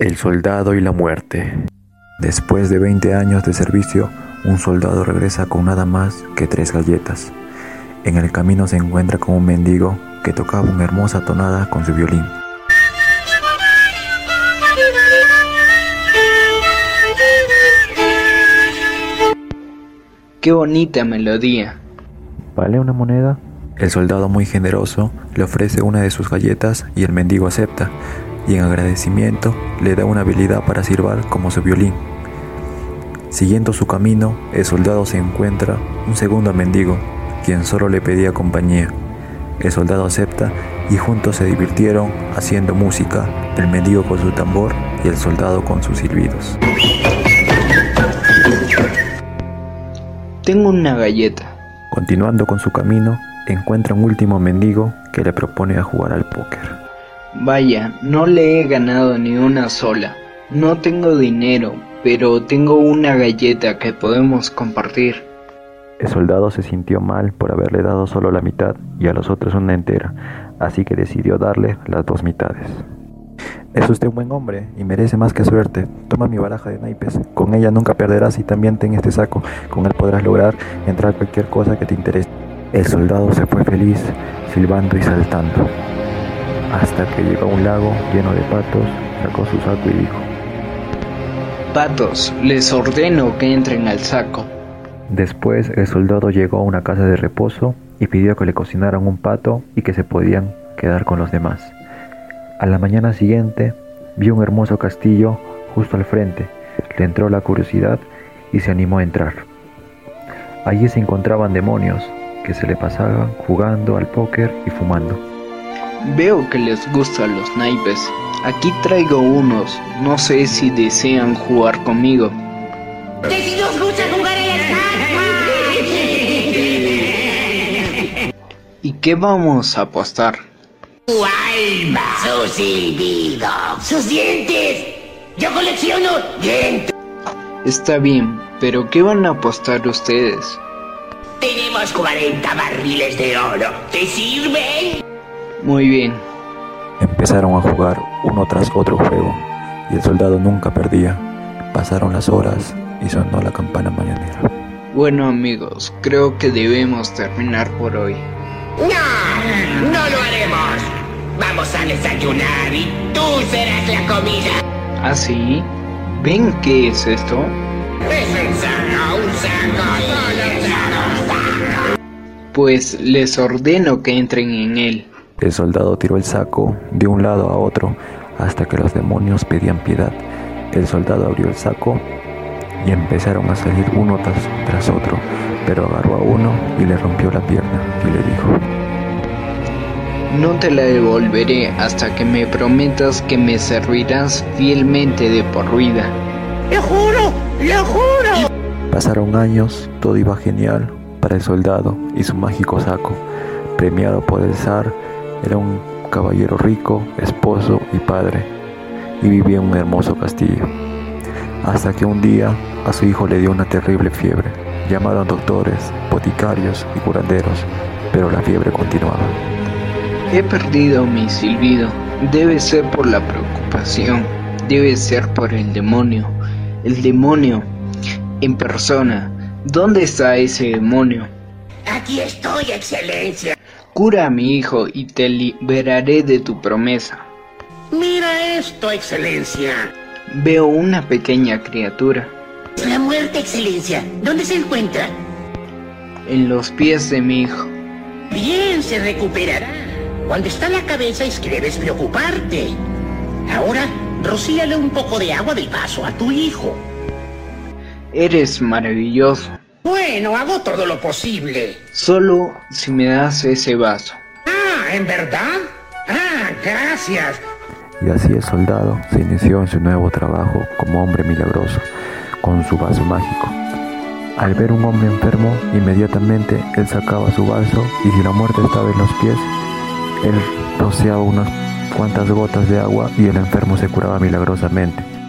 El soldado y la muerte. Después de 20 años de servicio, un soldado regresa con nada más que tres galletas. En el camino se encuentra con un mendigo que tocaba una hermosa tonada con su violín. Qué bonita melodía. ¿Vale una moneda? El soldado muy generoso le ofrece una de sus galletas y el mendigo acepta y en agradecimiento le da una habilidad para silbar como su violín. Siguiendo su camino, el soldado se encuentra un segundo mendigo, quien solo le pedía compañía. El soldado acepta y juntos se divirtieron haciendo música, el mendigo con su tambor y el soldado con sus silbidos. Tengo una galleta. Continuando con su camino, encuentra un último mendigo que le propone a jugar al póker. Vaya, no le he ganado ni una sola. No tengo dinero, pero tengo una galleta que podemos compartir. El soldado se sintió mal por haberle dado solo la mitad y a los otros una entera, así que decidió darle las dos mitades. Es usted un buen hombre y merece más que suerte. Toma mi baraja de naipes. Con ella nunca perderás y también ten este saco. Con él podrás lograr entrar cualquier cosa que te interese. El soldado se fue feliz, silbando y saltando hasta que llegó a un lago lleno de patos, sacó su saco y dijo, Patos, les ordeno que entren al saco. Después el soldado llegó a una casa de reposo y pidió que le cocinaran un pato y que se podían quedar con los demás. A la mañana siguiente vio un hermoso castillo justo al frente, le entró la curiosidad y se animó a entrar. Allí se encontraban demonios que se le pasaban jugando al póker y fumando. Veo que les gustan los naipes. Aquí traigo unos. No sé si desean jugar conmigo. ¿Y qué vamos a apostar? Su alma, su silbido, sus dientes. Yo colecciono dientes. Está bien, pero ¿qué van a apostar ustedes? Tenemos 40 barriles de oro. ¿Te sirven? Muy bien. Empezaron a jugar uno tras otro juego y el soldado nunca perdía. Pasaron las horas y sonó la campana mañanera. Bueno amigos, creo que debemos terminar por hoy. No, no lo haremos. Vamos a desayunar y tú serás la comida. ¿Ah, sí? ¿Ven qué es esto? Es un saco, un saco, Pues les ordeno que entren en él. El soldado tiró el saco de un lado a otro hasta que los demonios pedían piedad. El soldado abrió el saco y empezaron a salir uno tras, otro, pero agarró a uno y le rompió la pierna y le dijo, No te la devolveré hasta que me prometas que me servirás fielmente de por vida. ¡Lo juro! ¡Lo juro! Pasaron años, todo iba genial para el soldado y su mágico saco, premiado por el zar era un caballero rico, esposo y padre, y vivía en un hermoso castillo. Hasta que un día a su hijo le dio una terrible fiebre. Llamaron doctores, boticarios y curanderos, pero la fiebre continuaba. He perdido mi silbido. Debe ser por la preocupación. Debe ser por el demonio. El demonio en persona. ¿Dónde está ese demonio? Aquí estoy, excelencia. Cura a mi hijo y te liberaré de tu promesa. Mira esto, excelencia. Veo una pequeña criatura. La muerte, excelencia. ¿Dónde se encuentra? En los pies de mi hijo. Bien, se recuperará. Cuando está la cabeza es que debes preocuparte. Ahora, rocíale un poco de agua del vaso a tu hijo. Eres maravilloso. Bueno, hago todo lo posible. Solo si me das ese vaso. Ah, ¿en verdad? Ah, gracias. Y así el soldado se inició en su nuevo trabajo como hombre milagroso, con su vaso mágico. Al ver un hombre enfermo, inmediatamente él sacaba su vaso y si la muerte estaba en los pies, él rociaba unas cuantas gotas de agua y el enfermo se curaba milagrosamente.